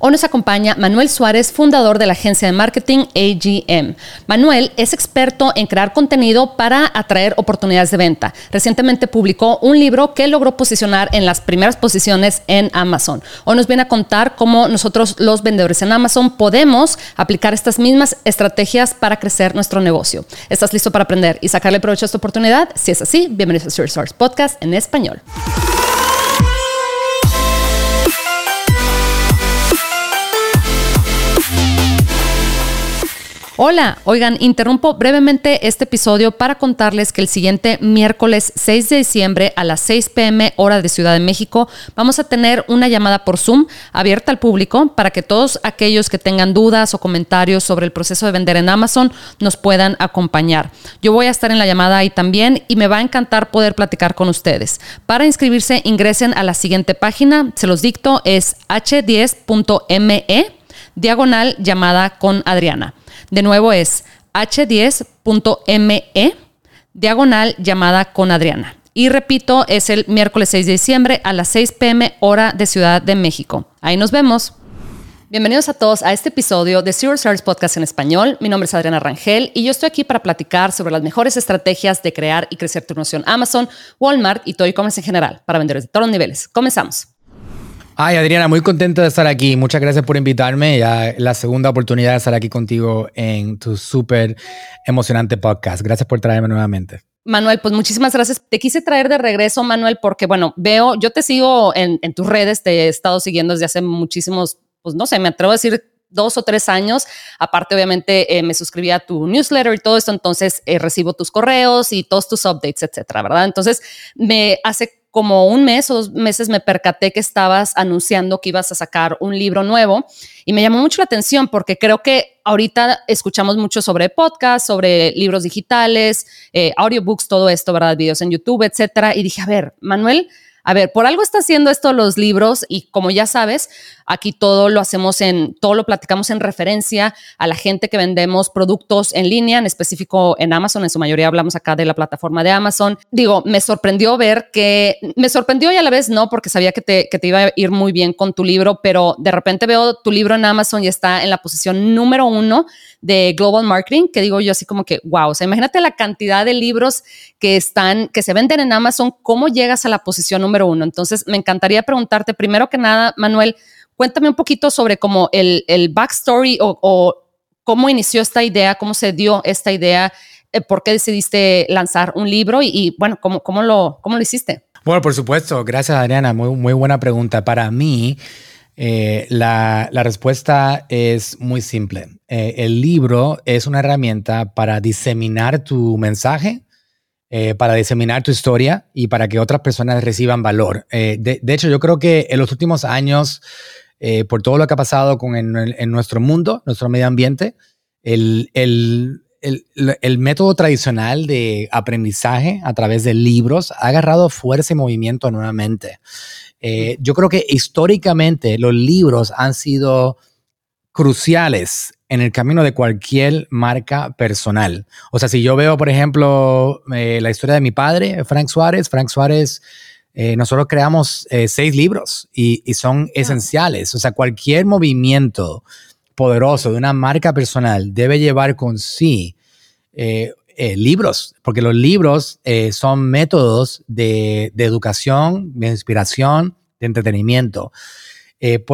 Hoy nos acompaña Manuel Suárez, fundador de la agencia de marketing AGM. Manuel es experto en crear contenido para atraer oportunidades de venta. Recientemente publicó un libro que logró posicionar en las primeras posiciones en Amazon. Hoy nos viene a contar cómo nosotros los vendedores en Amazon podemos aplicar estas mismas estrategias para crecer nuestro negocio. ¿Estás listo para aprender y sacarle provecho a esta oportunidad? Si es así, bienvenidos a Source Podcast en español. Hola, oigan, interrumpo brevemente este episodio para contarles que el siguiente miércoles 6 de diciembre a las 6 pm hora de Ciudad de México vamos a tener una llamada por Zoom abierta al público para que todos aquellos que tengan dudas o comentarios sobre el proceso de vender en Amazon nos puedan acompañar. Yo voy a estar en la llamada ahí también y me va a encantar poder platicar con ustedes. Para inscribirse ingresen a la siguiente página, se los dicto, es h10.me diagonal llamada con Adriana. De nuevo es h10.me diagonal llamada con Adriana. Y repito, es el miércoles 6 de diciembre a las 6 pm hora de Ciudad de México. Ahí nos vemos. Bienvenidos a todos a este episodio de Zero Stars Podcast en español. Mi nombre es Adriana Rangel y yo estoy aquí para platicar sobre las mejores estrategias de crear y crecer tu noción Amazon, Walmart y todo e-commerce en general para vendedores de todos los niveles. Comenzamos. Ay, Adriana, muy contento de estar aquí. Muchas gracias por invitarme. Ya la segunda oportunidad de estar aquí contigo en tu súper emocionante podcast. Gracias por traerme nuevamente. Manuel, pues muchísimas gracias. Te quise traer de regreso, Manuel, porque bueno, veo, yo te sigo en, tus redes, te he estado siguiendo desde hace muchísimos, pues no sé, me atrevo a decir dos o tres años. Aparte, obviamente, eh, me suscribí a tu newsletter y todo esto, entonces eh, recibo tus correos y todos tus updates, etcétera, ¿verdad? Entonces, me hace como un mes o dos meses me percaté que estabas anunciando que ibas a sacar un libro nuevo y me llamó mucho la atención porque creo que ahorita escuchamos mucho sobre podcasts, sobre libros digitales, eh, audiobooks, todo esto, ¿verdad? Videos en YouTube, etcétera. Y dije, a ver, Manuel, a ver, por algo está haciendo esto los libros y como ya sabes, aquí todo lo hacemos en, todo lo platicamos en referencia a la gente que vendemos productos en línea, en específico en Amazon, en su mayoría hablamos acá de la plataforma de Amazon. Digo, me sorprendió ver que, me sorprendió y a la vez no, porque sabía que te, que te iba a ir muy bien con tu libro, pero de repente veo tu libro en Amazon y está en la posición número uno de Global Marketing, que digo yo así como que, wow, o sea, imagínate la cantidad de libros que están, que se venden en Amazon, ¿cómo llegas a la posición número uno? Entonces, me encantaría preguntarte, primero que nada, Manuel, cuéntame un poquito sobre como el, el backstory o, cómo inició esta idea, cómo se dio esta idea, eh, por qué decidiste lanzar un libro y, bueno, ¿cómo, cómo, lo, cómo lo hiciste. Bueno, por supuesto. Gracias, Adriana. Muy, buena pregunta. Para mí, eh, la, la, respuesta es muy simple. Eh, el libro es una herramienta para diseminar tu mensaje, eh, para diseminar tu historia y para que otras personas reciban valor. De, de, hecho, yo creo que en los últimos años, por todo lo que ha pasado con en, en nuestro mundo, nuestro medio ambiente, el, el, el, el, método tradicional de aprendizaje a través de libros ha agarrado fuerza y movimiento nuevamente. Eh, yo creo que históricamente los libros han sido cruciales en el camino de cualquier marca personal. O sea, si yo veo, por ejemplo, eh, la historia de mi padre, Frank Suárez, Frank Suárez, eh, nosotros creamos seis libros y, y son esenciales. O sea, cualquier movimiento poderoso de una marca personal debe llevar con sí eh, libros, porque los libros eh, son métodos de, educación, de inspiración, de entretenimiento. Eh,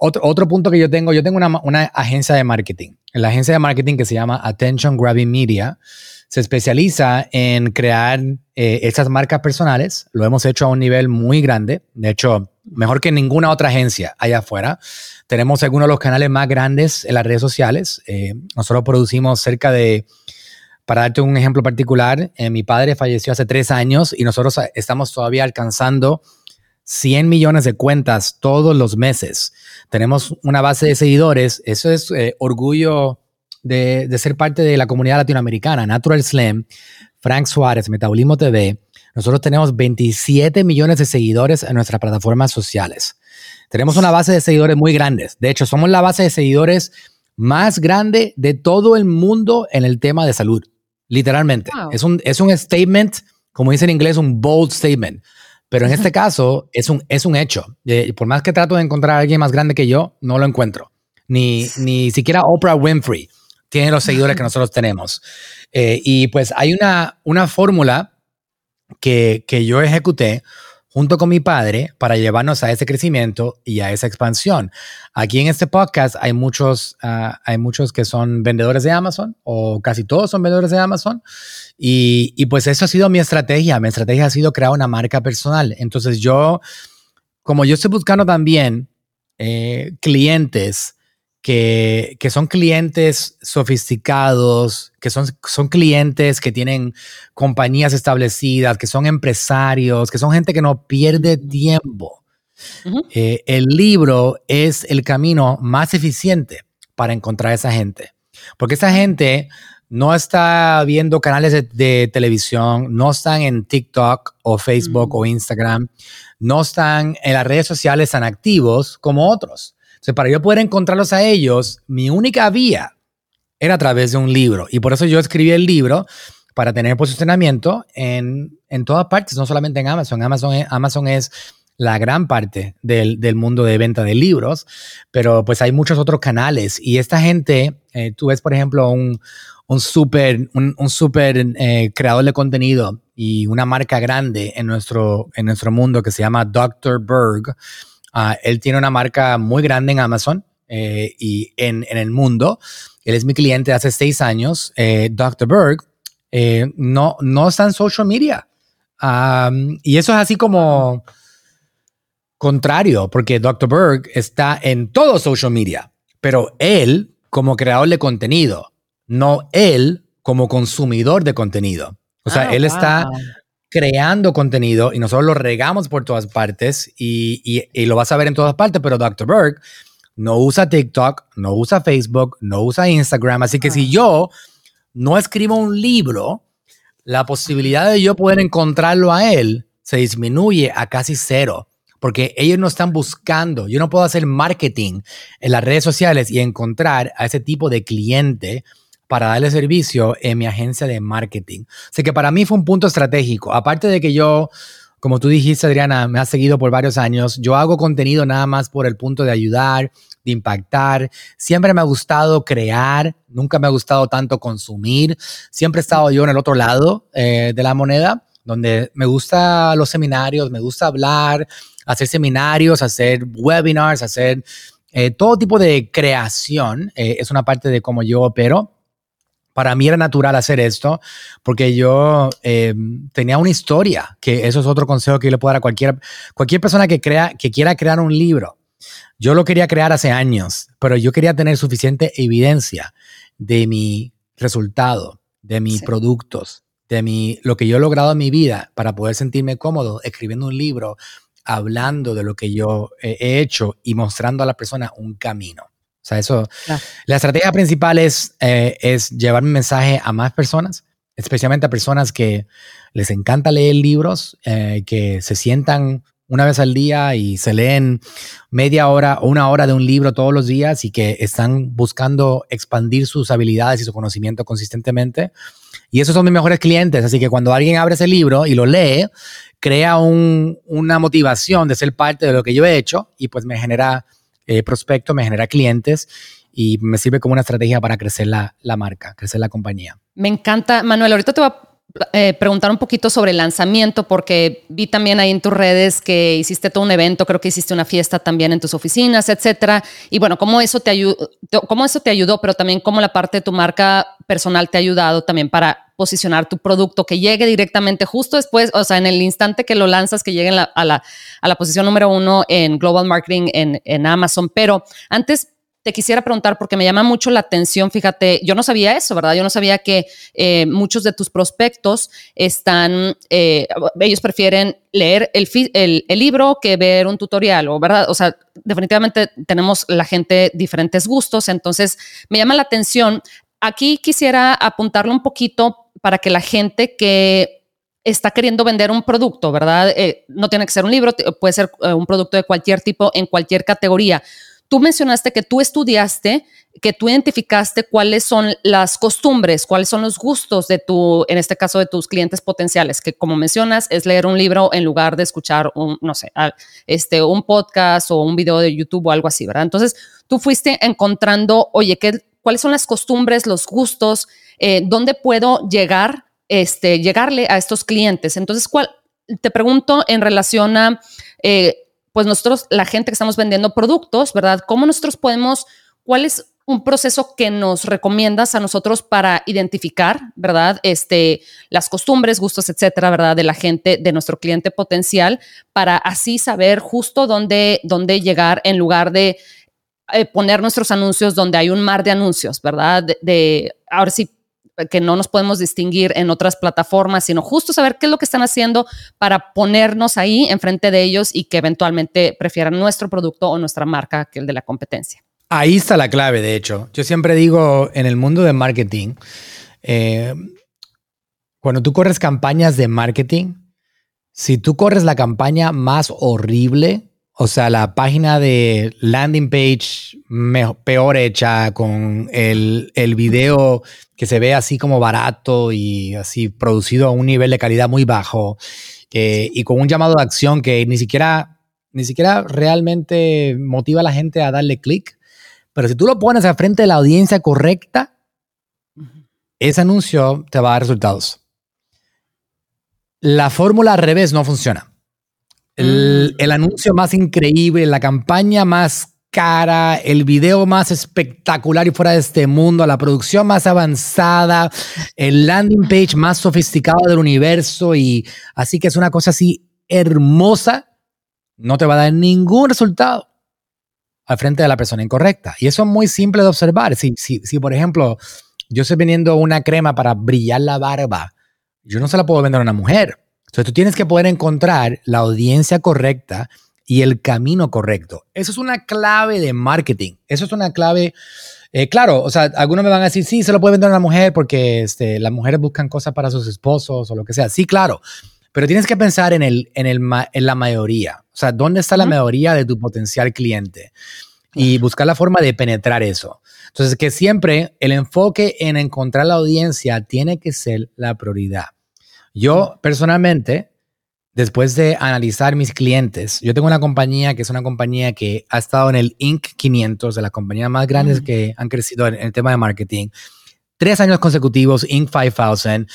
otro, otro, punto que yo tengo, yo tengo una, agencia de marketing. La agencia de marketing que se llama Attention Grabbing Media se especializa en crear estas marcas personales. Lo hemos hecho a un nivel muy grande. De hecho, mejor que ninguna otra agencia allá afuera. Tenemos algunos de los canales más grandes en las redes sociales. nosotros producimos cerca de para darte un ejemplo particular, eh, mi padre falleció hace tres años y nosotros estamos todavía alcanzando 100 millones de cuentas todos los meses. Tenemos una base de seguidores. Eso es eh, orgullo de, ser parte de la comunidad latinoamericana. Natural Slim, Frank Suárez, Metabolismo TV. Nosotros tenemos 27 millones de seguidores en nuestras plataformas sociales. Tenemos una base de seguidores muy grandes. De hecho, somos la base de seguidores más grande de todo el mundo en el tema de salud. Literalmente. Es, un, es un statement, como dice en inglés, un bold statement. Pero en este caso es un, es un hecho. Eh, por más que trato de encontrar a alguien más grande que yo, no lo encuentro. Ni, ni siquiera Oprah Winfrey tiene los seguidores que nosotros tenemos. Eh, y pues hay una, una fórmula que, que yo ejecuté junto con mi padre para llevarnos a ese crecimiento y a esa expansión. Aquí en este podcast hay muchos, ah, hay muchos que son vendedores de Amazon o casi todos son vendedores de Amazon y, y, pues eso ha sido mi estrategia. Mi estrategia ha sido crear una marca personal. Entonces yo, como yo estoy buscando también eh, clientes que, que, son clientes sofisticados, que son, son clientes que tienen compañías establecidas, que son empresarios, que son gente que no pierde tiempo. eh, el libro es el camino más eficiente para encontrar a esa gente. Porque esa gente no está viendo canales de, de televisión, no están en TikTok o Facebook o Instagram, no están en las redes sociales tan activos como otros para yo poder encontrarlos a ellos, mi única vía era a través de un libro. Y por eso yo escribí el libro para tener posicionamiento en, en todas partes, no solamente en Amazon. Amazon, Amazon es la gran parte del, del, mundo de venta de libros, pero pues hay muchos otros canales. Y esta gente, eh, tú ves, por ejemplo, un, un súper un super, eh, creador de contenido y una marca grande en nuestro, en nuestro mundo que se llama Dr. Berg Uh, él tiene una marca muy grande en Amazon eh, y en, en, el mundo. Él es mi cliente hace seis años. Eh, Dr. Berg eh, no, no está en social media. Um, y eso es así como contrario, porque Dr. Berg está en todo social media, pero él como creador de contenido, no él como consumidor de contenido. O sea, ah, él está creando contenido y nosotros lo regamos por todas partes y, y, lo vas a ver en todas partes, pero Dr. Berg no usa TikTok, no usa Facebook, no usa Instagram, así que si yo no escribo un libro, la posibilidad de yo poder encontrarlo a él se disminuye a casi cero, porque ellos no están buscando, yo no puedo hacer marketing en las redes sociales y encontrar a ese tipo de cliente para darle servicio en mi agencia de marketing. Así que para mí fue un punto estratégico. Aparte de que yo, como tú dijiste, Adriana, me has seguido por varios años, yo hago contenido nada más por el punto de ayudar, de impactar. Siempre me ha gustado crear, nunca me ha gustado tanto consumir. Siempre he estado yo en el otro lado eh, de la moneda, donde me gusta los seminarios, me gusta hablar, hacer seminarios, hacer webinars, hacer eh, todo tipo de creación. Eh, es una parte de cómo yo opero para mí era natural hacer esto porque yo eh, tenía una historia, que eso es otro consejo que yo le puedo dar a cualquier, cualquier persona que, crea, que quiera crear un libro. Yo lo quería crear hace años, pero yo quería tener suficiente evidencia de mi resultado, de mis sí. productos, de mi, lo que yo he logrado en mi vida para poder sentirme cómodo escribiendo un libro, hablando de lo que yo he hecho y mostrando a la persona un camino. O sea, eso, claro. la estrategia principal es, eh, es llevar mi mensaje a más personas, especialmente a personas que les encanta leer libros, eh, que se sientan una vez al día y se leen media hora o una hora de un libro todos los días y que están buscando expandir sus habilidades y su conocimiento consistentemente. Y esos son mis mejores clientes. Así que cuando alguien abre ese libro y lo lee, crea un, una motivación de ser parte de lo que yo he hecho y pues me genera eh, prospecto, me genera clientes y me sirve como una estrategia para crecer la, la marca, crecer la compañía. Me encanta, Manuel. Ahorita te voy a eh, preguntar un poquito sobre el lanzamiento, porque vi también ahí en tus redes que hiciste todo un evento, creo que hiciste una fiesta también en tus oficinas, etcétera. Y bueno, cómo eso te ayudó, cómo eso te ayudó, pero también cómo la parte de tu marca personal te ha ayudado también para posicionar tu producto, que llegue directamente justo después, o sea, en el instante que lo lanzas, que llegue la, a, la, a, la, posición número uno en Global Marketing en, en Amazon. Pero antes te quisiera preguntar porque me llama mucho la atención, fíjate, yo no sabía eso, ¿verdad? Yo no sabía que eh, muchos de tus prospectos están, eh, ellos prefieren leer el, libro que ver un tutorial, ¿verdad? O sea, definitivamente tenemos la gente diferentes gustos, entonces me llama la atención. Aquí quisiera apuntarlo un poquito para que la gente que está queriendo vender un producto, ¿verdad? Eh, no tiene que ser un libro, puede ser un producto de cualquier tipo, en cualquier categoría tú mencionaste que tú estudiaste, que tú identificaste cuáles son las costumbres, cuáles son los gustos de tu, en este caso de tus clientes potenciales, que como mencionas es leer un libro en lugar de escuchar un, no sé, este, un podcast o un video de YouTube o algo así, ¿verdad? Entonces tú fuiste encontrando, oye, ¿qué, ¿cuáles son las costumbres, los gustos, eh, dónde puedo llegar, este, llegarle a estos clientes? Entonces, ¿cuál, te pregunto en relación a... Eh, pues nosotros, la gente que estamos vendiendo productos, ¿verdad? ¿Cómo nosotros podemos, cuál es un proceso que nos recomiendas a nosotros para identificar, ¿verdad? Este, las costumbres, gustos, etcétera, ¿verdad? De la gente, de nuestro cliente potencial, para así saber justo dónde, dónde llegar en lugar de eh, poner nuestros anuncios donde hay un mar de anuncios, ¿verdad? De, de ahora sí que no nos podemos distinguir en otras plataformas, sino justo saber qué es lo que están haciendo para ponernos ahí enfrente de ellos y que eventualmente prefieran nuestro producto o nuestra marca que el de la competencia. Ahí está la clave, de hecho. Yo siempre digo, en el mundo de marketing, eh, cuando tú corres campañas de marketing, si tú corres la campaña más horrible, o sea, la página de landing page peor hecha, con el, el, video que se ve así como barato y así producido a un nivel de calidad muy bajo, eh, y con un llamado de acción que ni siquiera, ni siquiera realmente motiva a la gente a darle clic. Pero si tú lo pones al frente de la audiencia correcta, ese anuncio te va a dar resultados. La fórmula al revés no funciona. Mm. El, anuncio más increíble, la campaña más cara, el video más espectacular y fuera de este mundo, la producción más avanzada, el landing page más sofisticado del universo y así que es una cosa así hermosa, no te va a dar ningún resultado al frente de la persona incorrecta. Y eso es muy simple de observar. Si, si, si por ejemplo, yo estoy vendiendo una crema para brillar la barba, yo no se la puedo vender a una mujer entonces tú tienes que poder encontrar la audiencia correcta y el camino correcto. Eso es una clave de marketing. Eso es una clave. Eh, claro, o sea, algunos me van a decir, sí, se lo puede vender a una mujer porque este, las mujeres buscan cosas para sus esposos o lo que sea. Sí, claro. Pero tienes que pensar en, el, en, el, en la mayoría. O sea, ¿dónde está la mayoría de tu potencial cliente? Y buscar la forma de penetrar eso. Entonces, que siempre el enfoque en encontrar la audiencia tiene que ser la prioridad. Yo personalmente, después de analizar mis clientes, yo tengo una compañía que es una compañía que ha estado en el Inc. 500, de las compañías más grandes que han crecido en, el tema de marketing. Tres años consecutivos, Inc. 5000.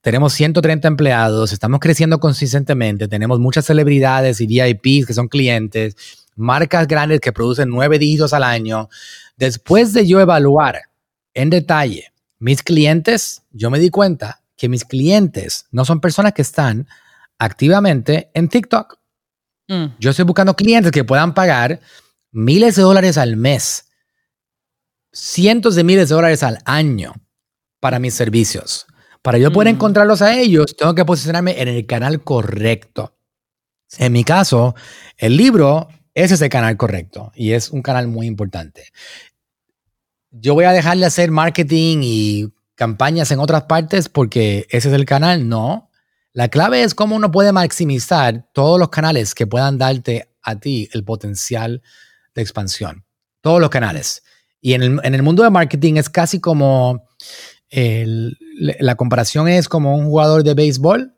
Tenemos 130 empleados, estamos creciendo consistentemente, tenemos muchas celebridades y VIPs que son clientes, marcas grandes que producen nueve dígitos al año. Después de yo evaluar en detalle mis clientes, yo me di cuenta que mis clientes no son personas que están activamente en TikTok. Mm. Yo estoy buscando clientes que puedan pagar miles de dólares al mes, cientos de miles de dólares al año para mis servicios. Para yo poder mm. encontrarlos a ellos, tengo que posicionarme en el canal correcto. En mi caso, el libro es ese canal correcto y es un canal muy importante. Yo voy a dejarle hacer marketing y campañas en otras partes porque ese es el canal. No. La clave es cómo uno puede maximizar todos los canales que puedan darte a ti el potencial de expansión. Todos los canales. Y en el, mundo de marketing es casi como la comparación es como un jugador de béisbol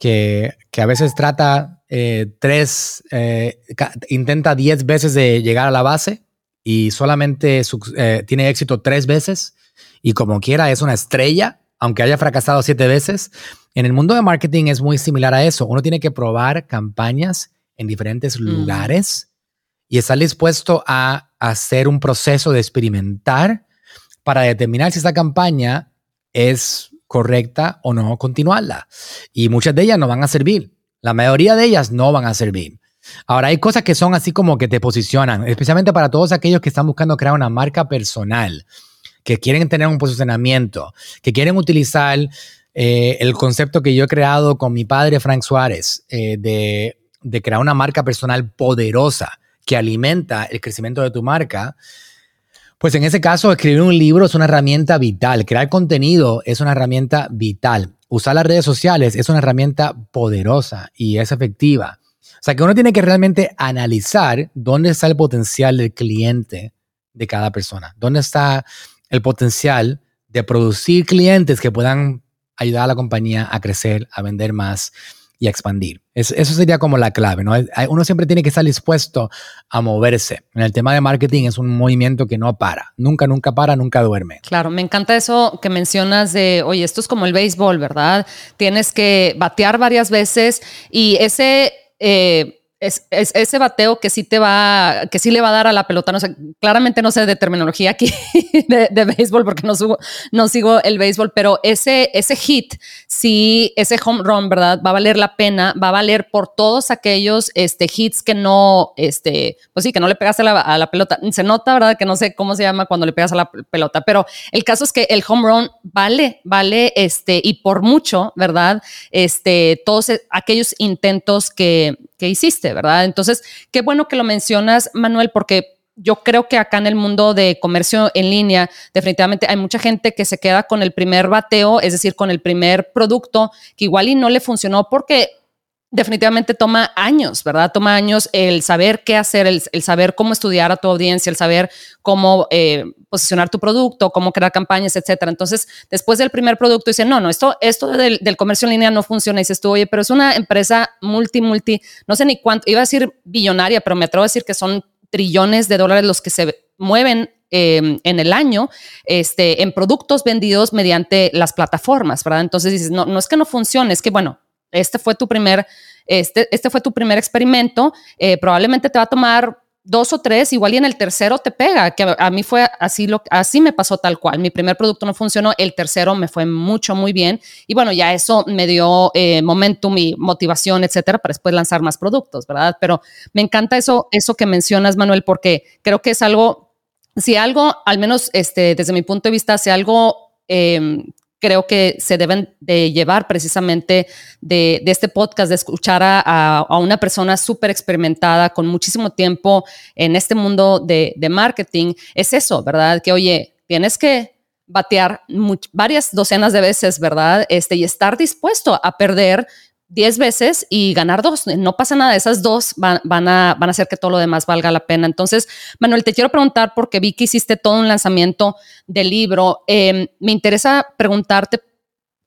que, a veces trata eh, tres, eh, intenta diez veces de llegar a la base y solamente eh, tiene éxito tres veces y como quiera es una estrella, aunque haya fracasado siete veces. En el mundo de marketing es muy similar a eso. Uno tiene que probar campañas en diferentes mm. lugares y estar dispuesto a hacer un proceso de experimentar para determinar si esta campaña es correcta o no continuarla. Y muchas de ellas no van a servir. La mayoría de ellas no van a servir. Ahora, hay cosas que son así como que te posicionan, especialmente para todos aquellos que están buscando crear una marca personal que quieren tener un posicionamiento, que quieren utilizar eh, el concepto que yo he creado con mi padre Frank Suárez eh, de, de crear una marca personal poderosa que alimenta el crecimiento de tu marca, pues en ese caso, escribir un libro es una herramienta vital. Crear contenido es una herramienta vital. Usar las redes sociales es una herramienta poderosa y es efectiva. O sea que uno tiene que realmente analizar dónde está el potencial del cliente de cada persona, dónde está el potencial de producir clientes que puedan ayudar a la compañía a crecer, a vender más y a expandir. eso sería como la clave, ¿no? Uno siempre tiene que estar dispuesto a moverse. En el tema de marketing es un movimiento que no para, nunca, nunca para, nunca duerme. Claro, me encanta eso que mencionas de, oye, esto es como el béisbol, ¿verdad? Tienes que batear varias veces y ese... Eh, es, ese bateo que sí te va, que sí le va a dar a la pelota. No sé, claramente no sé de terminología aquí de, béisbol porque no, no sigo el béisbol, pero ese, ese hit, sí, ese home run, ¿verdad? Va a valer la pena, va a valer por todos aquellos este, hits que no, este, pues sí, que no le pegaste a la, pelota. Se nota, ¿verdad? Que no sé cómo se llama cuando le pegas a la pelota, pero el caso es que el home run vale, vale, este, y por mucho, ¿verdad? Este, todos aquellos intentos que, que hiciste, ¿verdad? Entonces, qué bueno que lo mencionas, Manuel, porque yo creo que acá en el mundo de comercio en línea, definitivamente hay mucha gente que se queda con el primer bateo, es decir, con el primer producto que igual y no le funcionó porque definitivamente toma años, ¿verdad? Toma años el saber qué hacer, el, saber cómo estudiar a tu audiencia, el saber cómo eh, posicionar tu producto, cómo crear campañas, etcétera. Entonces, después del primer producto, dicen, no, no, esto, esto del, comercio en línea no funciona. Y dices tú, oye, pero es una empresa multi, multi, no sé ni cuánto, iba a decir billonaria, pero me atrevo a decir que son trillones de dólares los que se mueven em, en el año este, en productos vendidos mediante las plataformas, ¿verdad? Entonces dices, no, no es que no funcione, es que, bueno, este fue tu primer, este, este fue tu primer experimento, eh, probablemente te va a tomar dos o tres, igual y en el tercero te pega, que a, mí fue así, lo, así me pasó tal cual. Mi primer producto no funcionó, el tercero me fue mucho, muy bien. Y bueno, ya eso me dio eh, momentum y motivación, etcétera, para después lanzar más productos, ¿verdad? Pero me encanta eso, eso que mencionas, Manuel, porque creo que es algo, si algo, al menos este, desde mi punto de vista, si algo eh, creo que se deben de llevar precisamente de, este podcast, de escuchar a, una persona súper experimentada con muchísimo tiempo en este mundo de, marketing, es eso, ¿verdad? Que oye, tienes que batear varias docenas de veces, ¿verdad? Este, y estar dispuesto a perder 10 veces y ganar dos. No pasa nada, esas dos van, a, van a hacer que todo lo demás valga la pena. Entonces, Manuel, te quiero preguntar, porque vi que hiciste todo un lanzamiento del libro, em, me interesa preguntarte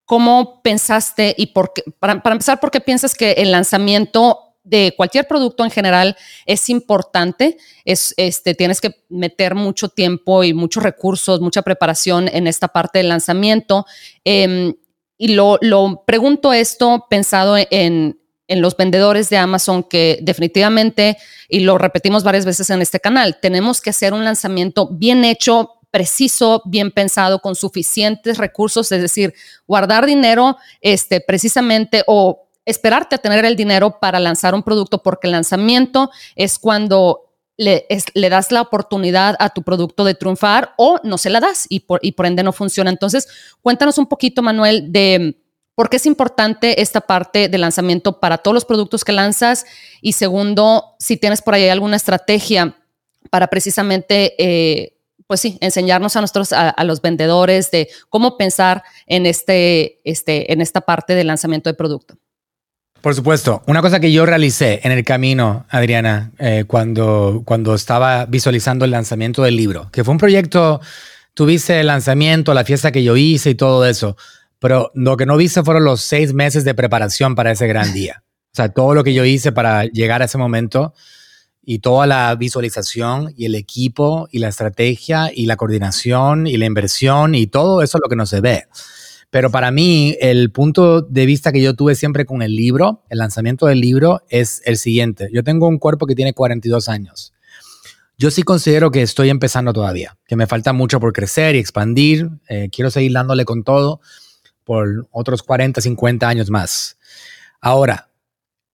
cómo pensaste y por qué, para, empezar, ¿por qué piensas que el lanzamiento de cualquier producto en general es importante. Es, este, tienes que meter mucho tiempo y muchos recursos, mucha preparación en esta parte del lanzamiento. Em, y lo, pregunto esto pensado en, los vendedores de Amazon que definitivamente, y lo repetimos varias veces en este canal, tenemos que hacer un lanzamiento bien hecho, preciso, bien pensado, con suficientes recursos, es decir, guardar dinero este, precisamente o esperarte a tener el dinero para lanzar un producto, porque el lanzamiento es cuando le, das la oportunidad a tu producto de triunfar o no se la das y por, ende no funciona. Entonces, cuéntanos un poquito, Manuel, de por qué es importante esta parte de lanzamiento para todos los productos que lanzas y segundo, si tienes por ahí alguna estrategia para precisamente... Eh, pues sí, enseñarnos a nosotros, a, los vendedores, de cómo pensar en, este, este, en esta parte de lanzamiento de producto. Por supuesto. Una cosa que yo realicé en el camino, Adriana, eh, cuando, cuando estaba visualizando el lanzamiento del libro, que fue un proyecto, tuviste el lanzamiento, la fiesta que yo hice y todo eso, pero lo que no viste fueron los seis meses de preparación para ese gran día. O sea, todo lo que yo hice para llegar a ese momento y toda la visualización y el equipo y la estrategia y la coordinación y la inversión y todo eso es lo que no se ve. Pero para mí, el punto de vista que yo tuve siempre con el libro, el lanzamiento del libro, es el siguiente. Yo tengo un cuerpo que tiene 42 años. Yo sí considero que estoy empezando todavía, que me falta mucho por crecer y expandir. Eh, quiero seguir dándole con todo por otros 40, 50 años más. Ahora,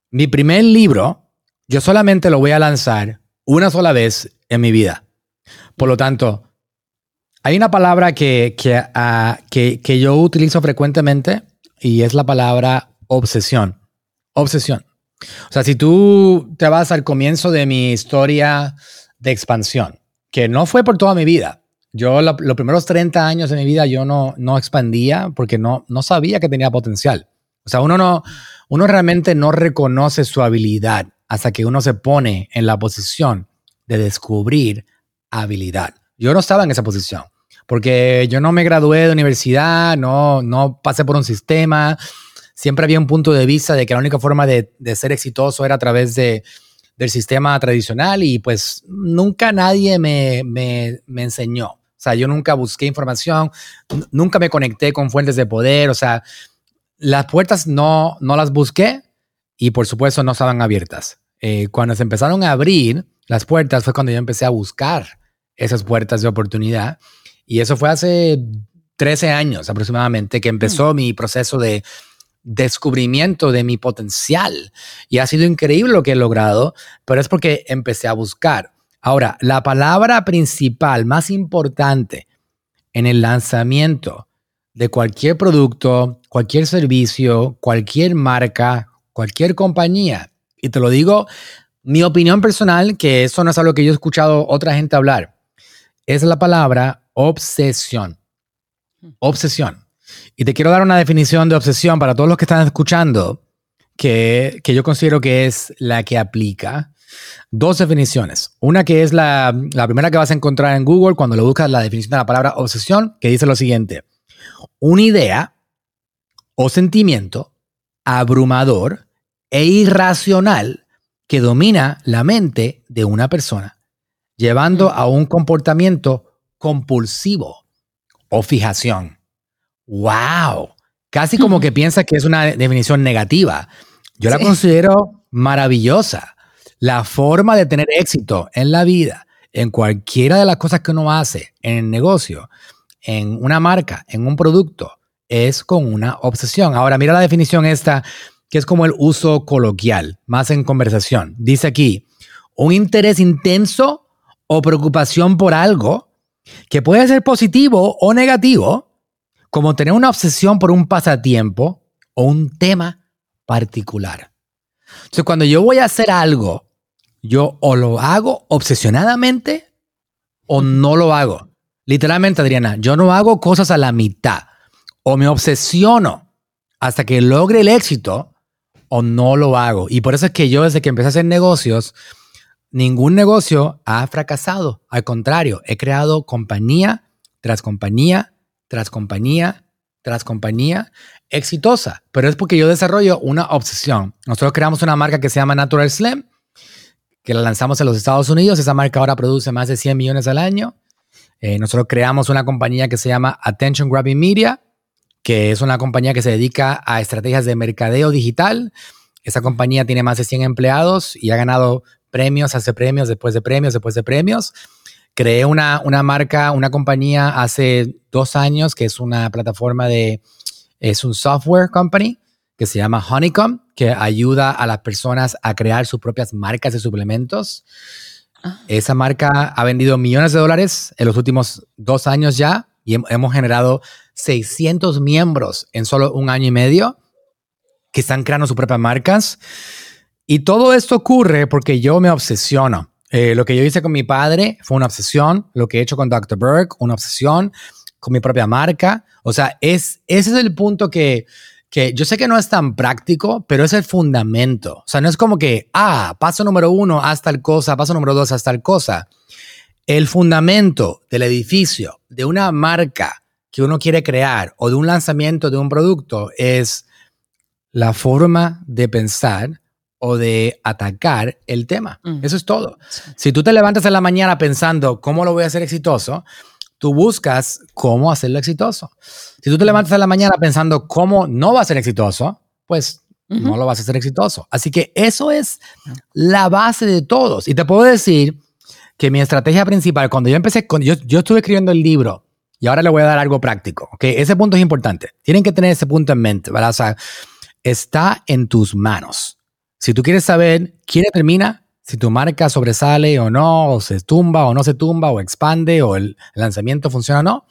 mi primer libro, yo solamente lo voy a lanzar una sola vez en mi vida. Por lo tanto, hay una palabra ah, que, que, yo utilizo frecuentemente y es la palabra obsesión. Obsesión. O sea, si tú te vas al comienzo de mi historia de expansión, que no fue por toda mi vida. Yo los primeros 30 años de mi vida yo no, no expandía porque no, no sabía que tenía potencial. O sea, uno, no, uno realmente no reconoce su habilidad hasta que uno se pone en la posición de descubrir habilidad. Yo no estaba en esa posición porque yo no me gradué de universidad, no, no pasé por un sistema. Siempre había un punto de vista de que la única forma de, ser exitoso era a través de, del sistema tradicional y pues nunca nadie me, me, me enseñó. O sea, yo nunca busqué información, nunca me conecté con fuentes de poder, o sea, las puertas no, no las busqué y por supuesto no estaban abiertas. Eh, cuando se empezaron a abrir las puertas fue cuando yo empecé a buscar esas puertas de oportunidad y eso fue hace 13 años aproximadamente que empezó mm. mi proceso de descubrimiento de mi potencial. Y ha sido increíble lo que he logrado, pero es porque empecé a buscar. Ahora, la palabra principal más importante en el lanzamiento de cualquier producto, cualquier servicio, cualquier marca, cualquier compañía, y te lo digo, mi opinión personal, que eso no es algo que yo he escuchado otra gente hablar, es la palabra obsesión. Obsesión. Y te quiero dar una definición de obsesión para todos los que están escuchando, que, yo considero que es la que aplica. Dos definiciones. Una que es la, la primera que vas a encontrar en Google cuando lo buscas la definición de la palabra obsesión, que dice lo siguiente. Una idea o sentimiento abrumador e irracional que domina la mente de una persona, llevando a un comportamiento compulsivo o fijación. ¡Wow! Casi como que piensa que es una definición negativa. Yo la considero maravillosa. La forma de tener éxito en la vida, en cualquiera de las cosas que uno hace, en el negocio, en una marca, en un producto, es con una obsesión. Ahora, mira la definición esta, que es como el uso coloquial, más en conversación. Dice aquí, un interés intenso o preocupación por algo que puede ser positivo o negativo, como tener una obsesión por un pasatiempo o un tema particular. Entonces, cuando yo voy a hacer algo, yo o lo hago obsesionadamente o no lo hago. Literalmente, Adriana, yo no hago cosas a la mitad. O me obsesiono hasta que logre el éxito o no lo hago. Y por eso es que yo desde que empecé a hacer negocios, ningún negocio ha fracasado. Al contrario, he creado compañía tras compañía, tras compañía, tras compañía exitosa. Pero es porque yo desarrollo una obsesión. Nosotros creamos una marca que se llama Natural Slim, que la lanzamos en los Estados Unidos. Esa marca ahora produce más de 100 millones al año. Eh, nosotros creamos una compañía que se llama Attention Grabbing Media, que es una compañía que se dedica a estrategias de mercadeo digital. Esa compañía tiene más de 100 empleados y ha ganado premios, hace premios, después de premios, después de premios. Creé una, una marca, una compañía hace dos años que es una plataforma de, es un software company que se llama Honeycomb, que ayuda a las personas a crear sus propias marcas de suplementos. Ah. Esa marca ha vendido millones de dólares en los últimos dos años ya y hemos generado 600 miembros en solo un año y medio que están creando sus propias marcas. Y todo esto ocurre porque yo me obsesiono. Eh, lo que yo hice con mi padre fue una obsesión. Lo que he hecho con Dr. Burke, una obsesión. Con mi propia marca. O sea, es, ese es el punto que que yo sé que no es tan práctico, pero es el fundamento. O sea, no es como que, ah, paso número uno, haz tal cosa, paso número dos, haz tal cosa. El fundamento del edificio de una marca que uno quiere crear o de un lanzamiento de un producto es la forma de pensar o de atacar el tema. Mm. Eso es todo. Si tú te levantas en la mañana pensando cómo lo voy a hacer exitoso, tú buscas cómo hacerlo exitoso. Si tú te levantas en la mañana pensando cómo no va a ser exitoso, pues no lo vas a hacer exitoso. Así que eso es la base de todos. Y te puedo decir que mi estrategia principal, cuando yo empecé, cuando yo, yo estuve escribiendo el libro, y ahora le voy a dar algo práctico, ¿ok? Ese punto es importante. Tienen que tener ese punto en mente, ¿verdad? O sea, está en tus manos. Si tú quieres saber quién termina, si tu marca sobresale o no, o se tumba o no se tumba, o expande, o el lanzamiento funciona o no.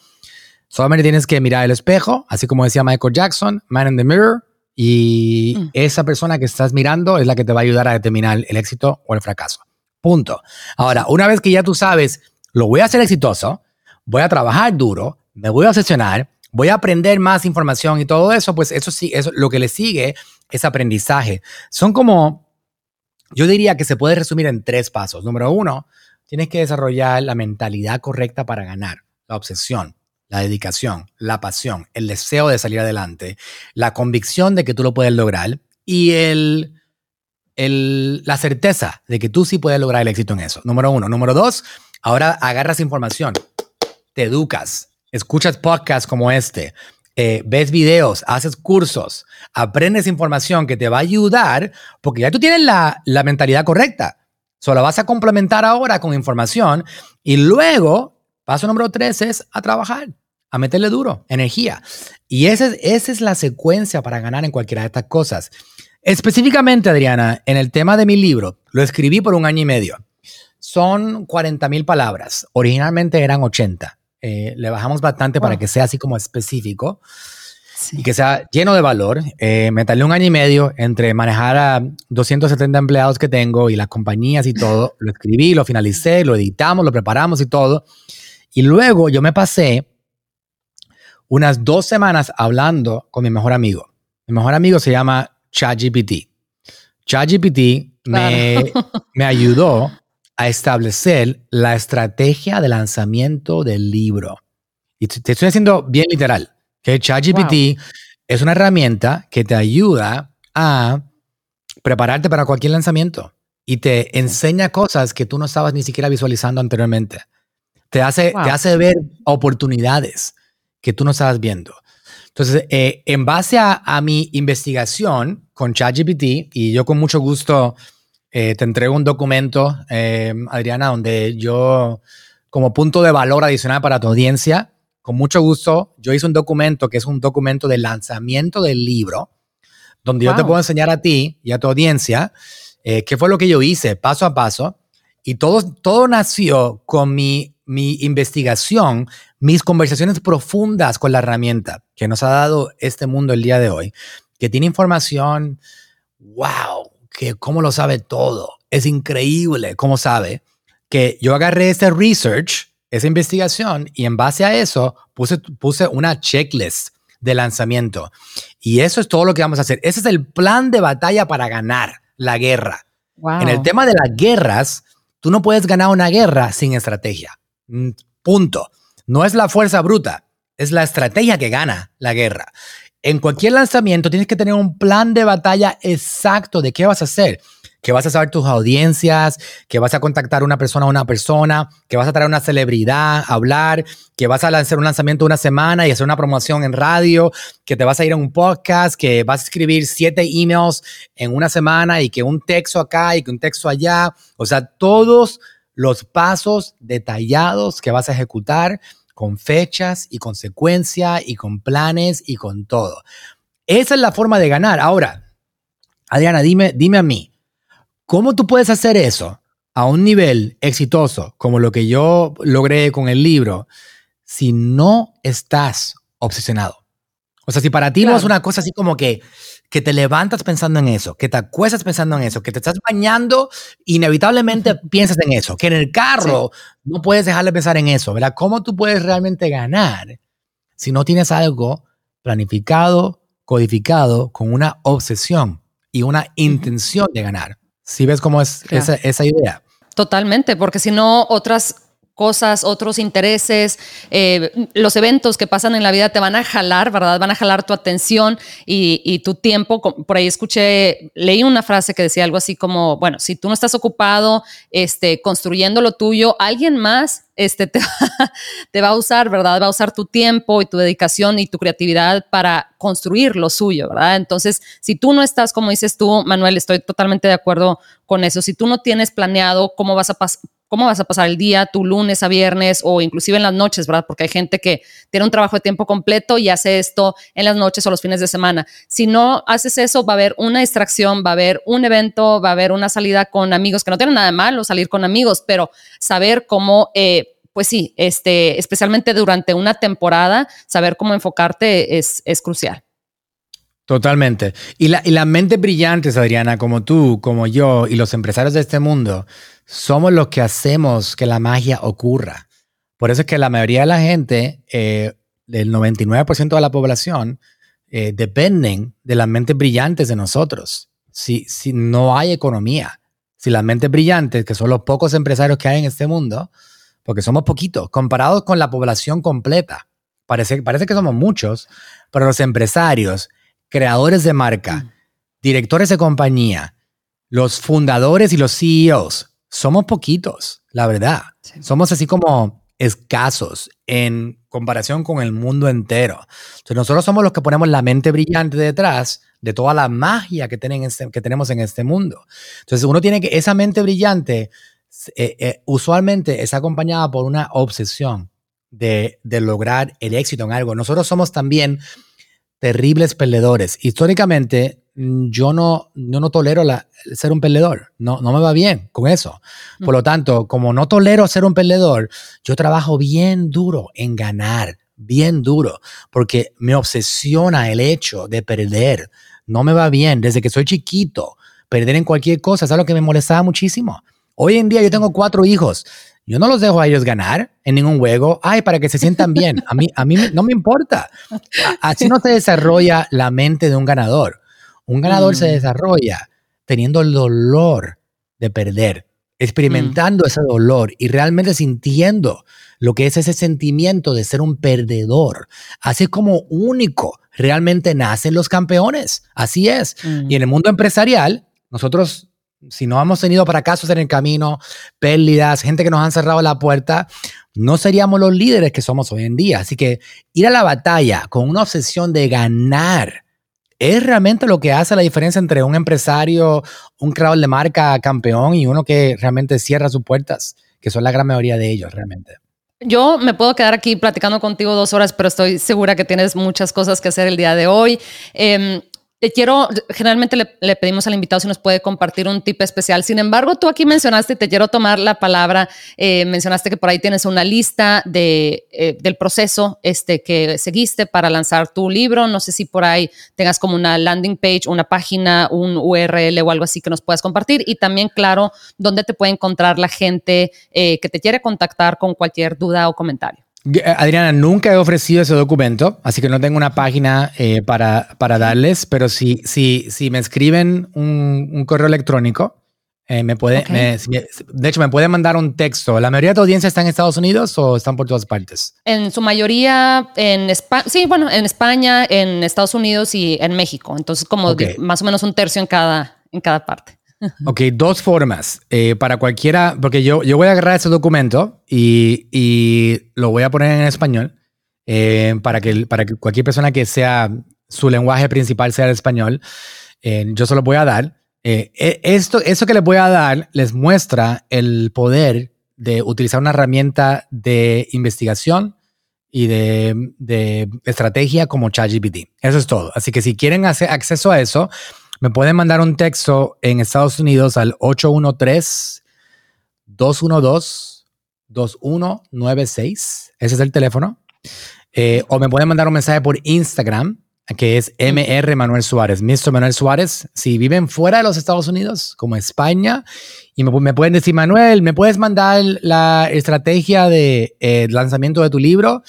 Solamente tienes que mirar el espejo, así como decía Michael Jackson, Man in the Mirror, y mm. esa persona que estás mirando es la que te va a ayudar a determinar el éxito o el fracaso. Punto. Ahora, una vez que ya tú sabes, lo voy a hacer exitoso, voy a trabajar duro, me voy a obsesionar, voy a aprender más información y todo eso, pues eso sí, eso lo que le sigue es aprendizaje. Son como Yo diría que se puede resumir en tres pasos. Número uno, tienes que desarrollar la mentalidad correcta para ganar, la obsesión, la dedicación, la pasión, el deseo de salir adelante, la convicción de que tú lo puedes lograr y el, la certeza de que tú sí puedes lograr el éxito en eso. Número uno. Número dos, ahora agarras información, te educas, escuchas podcasts como este, eh, ves videos, haces cursos, aprendes información que te va a ayudar porque ya tú tienes la, la mentalidad correcta. Solo vas a complementar ahora con información y luego, paso número tres es a trabajar, a meterle duro, energía. Y esa es, esa es la secuencia para ganar en cualquiera de estas cosas. Específicamente, Adriana, en el tema de mi libro, lo escribí por un año y medio. Son 40 mil palabras. Originalmente eran 80. Eh, le bajamos bastante para que sea así como específico y que sea lleno de valor. Eh, me tardé un año y medio entre manejar a 270 empleados que tengo y las compañías y todo. Lo escribí, lo finalicé, lo editamos, lo preparamos y todo. Y luego yo me pasé unas dos semanas hablando con mi mejor amigo. Mi mejor amigo se llama ChatGPT. ChatGPT me, me ayudó a establecer la estrategia de lanzamiento del libro. Y te estoy haciendo bien literal, que ChatGPT es una herramienta que te ayuda a prepararte para cualquier lanzamiento y te enseña cosas que tú no estabas ni siquiera visualizando anteriormente. Te hace, te hace ver oportunidades que tú no estabas viendo. Entonces, eh, en base a, a, mi investigación con ChatGPT, y yo con mucho gusto eh, te entrego un documento, eh, Adriana, donde yo, como punto de valor adicional para tu audiencia, con mucho gusto, yo hice un documento que es un documento de lanzamiento del libro, donde yo te puedo enseñar a ti y a tu audiencia eh, qué fue lo que yo hice paso a paso. Y todo, todo nació con mi, mi investigación, mis conversaciones profundas con la herramienta que nos ha dado este mundo el día de hoy, que tiene información, wow, que cómo lo sabe todo. Es increíble cómo sabe que yo agarré ese research, esa investigación, y en base a eso puse, puse una checklist de lanzamiento. Y eso es todo lo que vamos a hacer. Ese es el plan de batalla para ganar la guerra. En el tema de las guerras, tú no puedes ganar una guerra sin estrategia. Mm, punto. No es la fuerza bruta, es la estrategia que gana la guerra en cualquier lanzamiento tienes que tener un plan de batalla exacto de qué vas a hacer. Que vas a saber tus audiencias, que vas a contactar una persona a una persona, que vas a traer una celebridad a hablar, que vas a lanzar un lanzamiento una semana y hacer una promoción en radio, que te vas a ir a un podcast, que vas a escribir siete emails en una semana y que un texto acá y que un texto allá. O sea, todos los pasos detallados que vas a ejecutar con fechas y consecuencia y con planes y con todo. Esa es la forma de ganar. Ahora, Adriana, dime, dime a mí, ¿cómo tú puedes hacer eso a un nivel exitoso como lo que yo logré con el libro si no estás obsesionado? O sea, si para ti no es una cosa así como que que te levantas pensando en eso, que te acuestas pensando en eso, que te estás bañando, inevitablemente piensas en eso, que en el carro no puedes dejar de pensar en eso, ¿verdad? ¿Cómo tú puedes realmente ganar si no tienes algo planificado, codificado, con una obsesión y una intención de ganar? ¿Sí ves cómo es esa, esa idea? Totalmente, porque si no, otras cosas, otros intereses, eh, los eventos que pasan en la vida te van a jalar, ¿verdad? Van a jalar tu atención y, tu tiempo. Por ahí escuché, leí una frase que decía algo así como, bueno, si tú no estás ocupado este, construyendo lo tuyo, alguien más este, te, va a usar, ¿verdad? Va a usar tu tiempo y tu dedicación y tu creatividad para construir lo suyo, ¿verdad? Entonces, si tú no estás, como dices tú, Manuel, estoy totalmente de acuerdo con eso. Si tú no tienes planeado cómo vas a pasar cómo vas a pasar el día, tu lunes a viernes o inclusive en las noches, ¿verdad? Porque hay gente que tiene un trabajo de tiempo completo y hace esto en las noches o los fines de semana. Si no haces eso, va a haber una distracción, va a haber un evento, va a haber una salida con amigos, que no tienen nada de malo salir con amigos, pero saber cómo... Eh, pues sí, este, especialmente durante una temporada, saber cómo enfocarte es, es crucial. Totalmente. Y la, y la mente brillante, Adriana, como tú, como yo y los empresarios de este mundo, somos los que hacemos que la magia ocurra. Por eso es que la mayoría de la gente, eh, del 99% de la población, eh, dependen de las mentes brillantes de nosotros. Si, si no hay economía, si las mentes brillantes, que son los pocos empresarios que hay en este mundo, porque somos poquitos, comparados con la población completa, parece, parece que somos muchos, pero los empresarios, creadores de marca, mm. directores de compañía, los fundadores y los CEOs, somos poquitos, la verdad. Somos así como escasos en comparación con el mundo entero. Entonces nosotros somos los que ponemos la mente brillante detrás de toda la magia que, este, que tenemos en este mundo. Entonces uno tiene que, esa mente brillante eh, eh, usualmente es acompañada por una obsesión de, de lograr el éxito en algo. Nosotros somos también terribles perdedores. Históricamente, mm, yo no, no tolero la, ser un perdedor. No, no me va bien con eso. Por lo tanto, como no tolero ser un perdedor, yo trabajo bien duro en ganar, bien duro, porque me obsesiona el hecho de perder. No me va bien. Desde que soy chiquito, perder en cualquier cosa es algo que me molestaba muchísimo. Hoy en día yo tengo cuatro hijos. Yo no los dejo a ellos ganar en ningún juego. Ay, para que se sientan bien. A mí, a mí no me importa. Así no se desarrolla la mente de un ganador. Un ganador se mm. desarrolla teniendo el dolor de perder, experimentando mm. ese dolor y realmente sintiendo lo que es ese sentimiento de ser un perdedor. Así como único realmente nacen los campeones. Así es. Mm. Y en el mundo empresarial, nosotros si no hemos tenido fracasos en el camino, pérdidas, gente que nos han cerrado la puerta, no seríamos los líderes que somos hoy en día. Así que ir a la batalla con una obsesión de ganar es realmente lo que hace la diferencia entre un empresario, un creador de marca campeón y uno que realmente cierra sus puertas, que son la gran mayoría de ellos realmente. Yo me puedo quedar aquí platicando contigo dos horas, pero estoy segura que tienes muchas cosas que hacer el día de hoy. Em, te quiero, generalmente le, pedimos al invitado si nos puede compartir un tip especial. Sin embargo, tú aquí mencionaste, te quiero tomar la palabra, eh, mencionaste que por ahí tienes una lista de, eh, del proceso este, que seguiste para lanzar tu libro. No sé si por ahí tengas como una landing page, una página, un URL o algo así que nos puedas compartir. Y también, claro, dónde te puede encontrar la gente eh, que te quiere contactar con cualquier duda o comentario. Eh, Adriana, nunca he ofrecido ese documento, así que no tengo una página eh, para, para, darles, pero si, si, si me escriben un, correo electrónico, eh, me puede, de hecho, me pueden mandar un texto. ¿La mayoría de tu audiencia está en Estados Unidos o están por todas partes? En su mayoría en España, sí, bueno, en España, en Estados Unidos y en México. Entonces, como más o menos un tercio en cada, en cada parte. Ok, dos formas. Eh, para cualquiera, porque yo, yo voy a agarrar ese documento y, y lo voy a poner en español eh, para, que, para que cualquier persona que sea su lenguaje principal sea el español, eh, yo se lo voy a dar. E, esto, eso que les voy a dar les muestra el poder de utilizar una herramienta de investigación y de, de estrategia como ChatGPT. Eso es todo. Así que si quieren hacer acceso a eso, me pueden mandar un texto en Estados Unidos al 813-212-2196. Ese es el teléfono. Eh, o me pueden mandar un mensaje por Instagram, que es MR Manuel Suárez, Mr. Manuel Suárez. Si viven fuera de los Estados Unidos, como España, y me, pueden decir, Manuel, ¿me puedes mandar la estrategia de eh, lanzamiento de tu libro?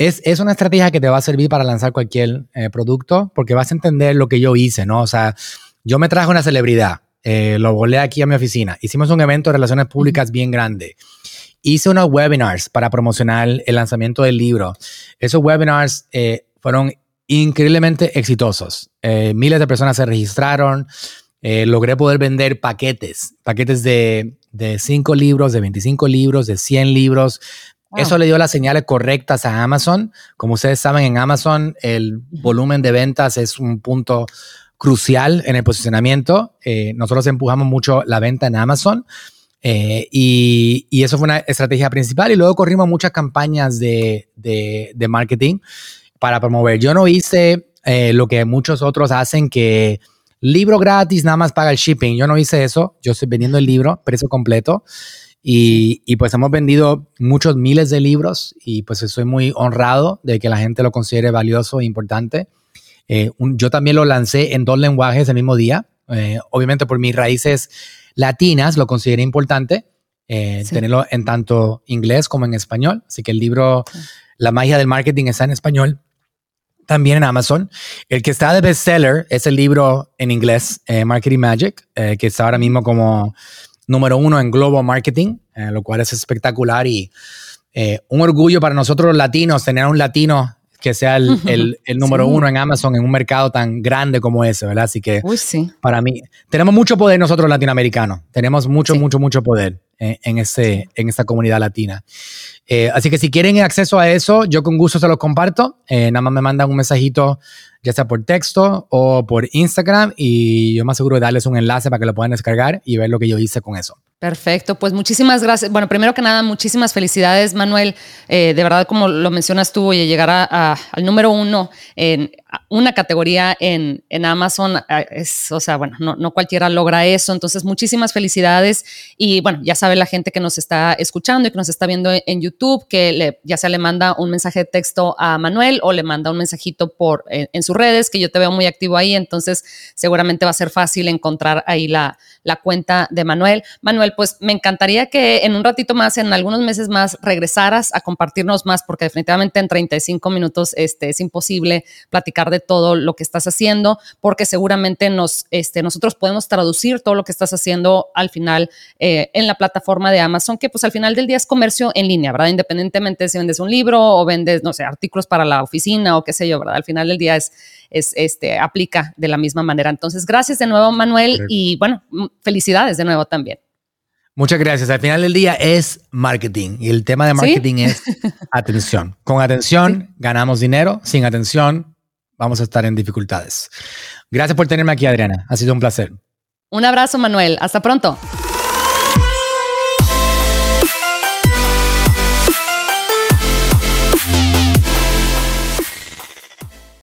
Es, una estrategia que te va a servir para lanzar cualquier eh, producto porque vas a entender lo que yo hice, ¿no? O sea, yo me traje una celebridad, eh, lo volé aquí a mi oficina, hicimos un evento de relaciones públicas bien grande. Hice unos webinars para promocionar el lanzamiento del libro. Esos webinars eh, fueron increíblemente exitosos. miles de personas se registraron. logré poder vender paquetes, paquetes de, de 5 libros, de 25 libros, de 100 libros, eso le dio las señales correctas a Amazon. Como ustedes saben, en Amazon el volumen de ventas es un punto crucial en el posicionamiento. Eh, nosotros empujamos mucho la venta en Amazon eh, y, eso fue una estrategia principal. Y luego corrimos muchas campañas de, marketing para promover. Yo no hice eh, lo que muchos otros hacen que libro gratis, nada más paga el shipping. Yo no hice eso. Yo estoy vendiendo el libro, precio completo. Y, pues hemos vendido muchos miles de libros y pues estoy muy honrado de que la gente lo considere valioso e importante. Eh, yo también lo lancé en dos lenguajes el mismo día. Eh, obviamente por mis raíces latinas lo consideré importante eh, tenerlo en tanto inglés como en español. Así que el libro La magia del marketing está en español también en Amazon. El que está de bestseller es el libro en inglés, Marketing Magic, que está ahora mismo como número uno en Global Marketing, eh, lo cual es espectacular y eh, un orgullo para nosotros los latinos tener a un latino que sea el, el, número uno en Amazon en un mercado tan grande como ese, ¿verdad? Así que para mí, tenemos mucho poder nosotros latinoamericanos, tenemos mucho, mucho, mucho poder en, en, ese, en esta comunidad latina. Eh, así que si quieren acceso a eso, yo con gusto se los comparto. Eh, nada más me mandan un mensajito, ya sea por texto o por Instagram, y yo me aseguro de darles un enlace para que lo puedan descargar y ver lo que yo hice con eso. Perfecto, pues muchísimas gracias. Bueno, primero que nada, muchísimas felicidades, Manuel. Eh, de verdad, como lo mencionas tú, y llegar a, al número uno en una categoría en, en Amazon, es, o sea, bueno, no, no, cualquiera logra eso. Entonces, muchísimas felicidades. Y bueno, ya sabe la gente que nos está escuchando y que nos está viendo en YouTube, que le, ya sea le manda un mensaje de texto a Manuel o le manda un mensajito por, en sus redes, que yo te veo muy activo ahí. Entonces, seguramente va a ser fácil encontrar ahí la, la cuenta de Manuel. Manuel, pues me encantaría que en un ratito más, en algunos meses más, regresaras a compartirnos más, porque definitivamente en 35 minutos este, es imposible platicar de todo lo que estás haciendo, porque seguramente nos, este, nosotros podemos traducir todo lo que estás haciendo al final eh, en la plataforma de Amazon, que pues al final del día es comercio en línea, ¿verdad? Independientemente si vendes un libro o vendes, no sé, artículos para la oficina o qué sé yo, ¿verdad? Al final del día es, es este, aplica de la misma manera. Entonces, gracias de nuevo, Manuel, y bueno, felicidades de nuevo también. Muchas gracias. Al final del día es marketing y el tema de marketing es atención. Con atención ganamos dinero, sin atención vamos a estar en dificultades. Gracias por tenerme aquí, Adriana. Ha sido un placer. Un abrazo, Manuel. Hasta pronto.